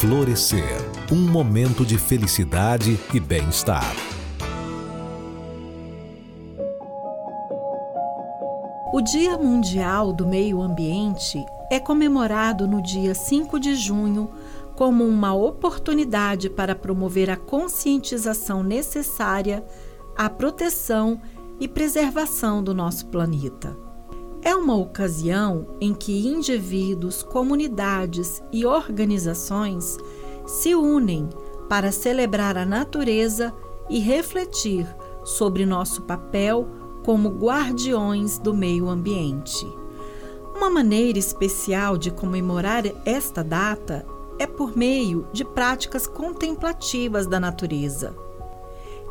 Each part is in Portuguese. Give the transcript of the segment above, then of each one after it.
Florescer um momento de felicidade e bem-estar. O Dia Mundial do Meio Ambiente é comemorado no dia 5 de junho como uma oportunidade para promover a conscientização necessária à proteção e preservação do nosso planeta. É uma ocasião em que indivíduos, comunidades e organizações se unem para celebrar a natureza e refletir sobre nosso papel como guardiões do meio ambiente. Uma maneira especial de comemorar esta data é por meio de práticas contemplativas da natureza.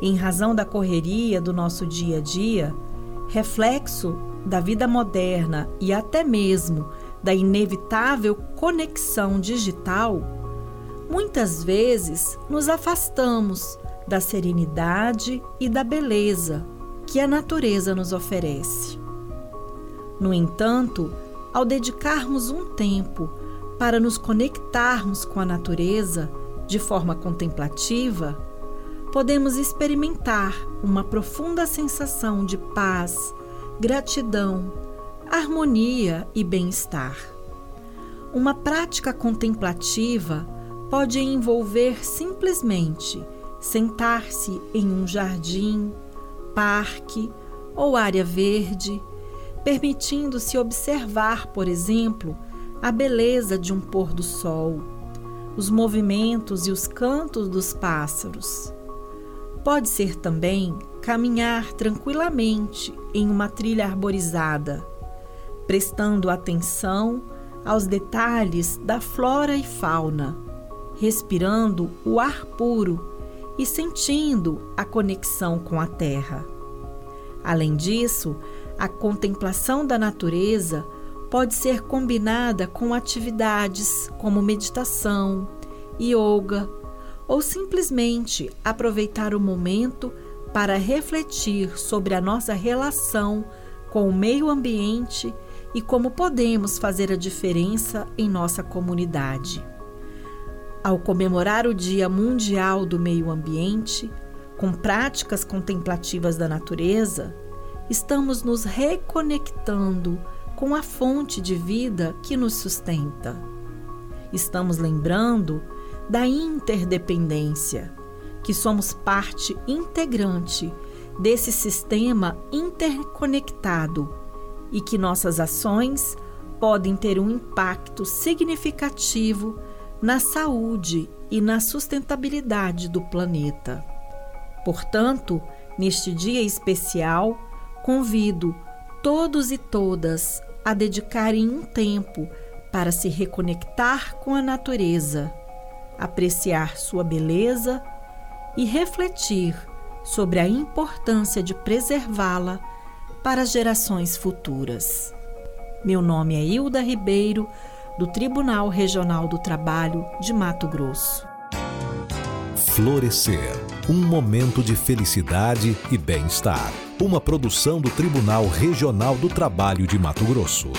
Em razão da correria do nosso dia a dia, reflexo da vida moderna e até mesmo da inevitável conexão digital, muitas vezes nos afastamos da serenidade e da beleza que a natureza nos oferece. No entanto, ao dedicarmos um tempo para nos conectarmos com a natureza de forma contemplativa, podemos experimentar uma profunda sensação de paz, gratidão, harmonia e bem-estar. Uma prática contemplativa pode envolver simplesmente sentar-se em um jardim, parque ou área verde, permitindo-se observar, por exemplo, a beleza de um pôr do sol, os movimentos e os cantos dos pássaros. Pode ser também caminhar tranquilamente em uma trilha arborizada, prestando atenção aos detalhes da flora e fauna, respirando o ar puro e sentindo a conexão com a terra. Além disso, a contemplação da natureza pode ser combinada com atividades como meditação, yoga ou simplesmente aproveitar o momento para refletir sobre a nossa relação com o meio ambiente e como podemos fazer a diferença em nossa comunidade. Ao comemorar o Dia Mundial do Meio Ambiente, com práticas contemplativas da natureza, estamos nos reconectando com a fonte de vida que nos sustenta. Estamos lembrando da interdependência que somos parte integrante desse sistema interconectado e que nossas ações podem ter um impacto significativo na saúde e na sustentabilidade do planeta. Portanto, neste dia especial, convido todos e todas a dedicarem um tempo para se reconectar com a natureza, apreciar sua beleza e refletir sobre a importância de preservá-la para gerações futuras. Meu nome é Hilda Ribeiro, do Tribunal Regional do Trabalho de Mato Grosso. Florescer um momento de felicidade e bem-estar. Uma produção do Tribunal Regional do Trabalho de Mato Grosso.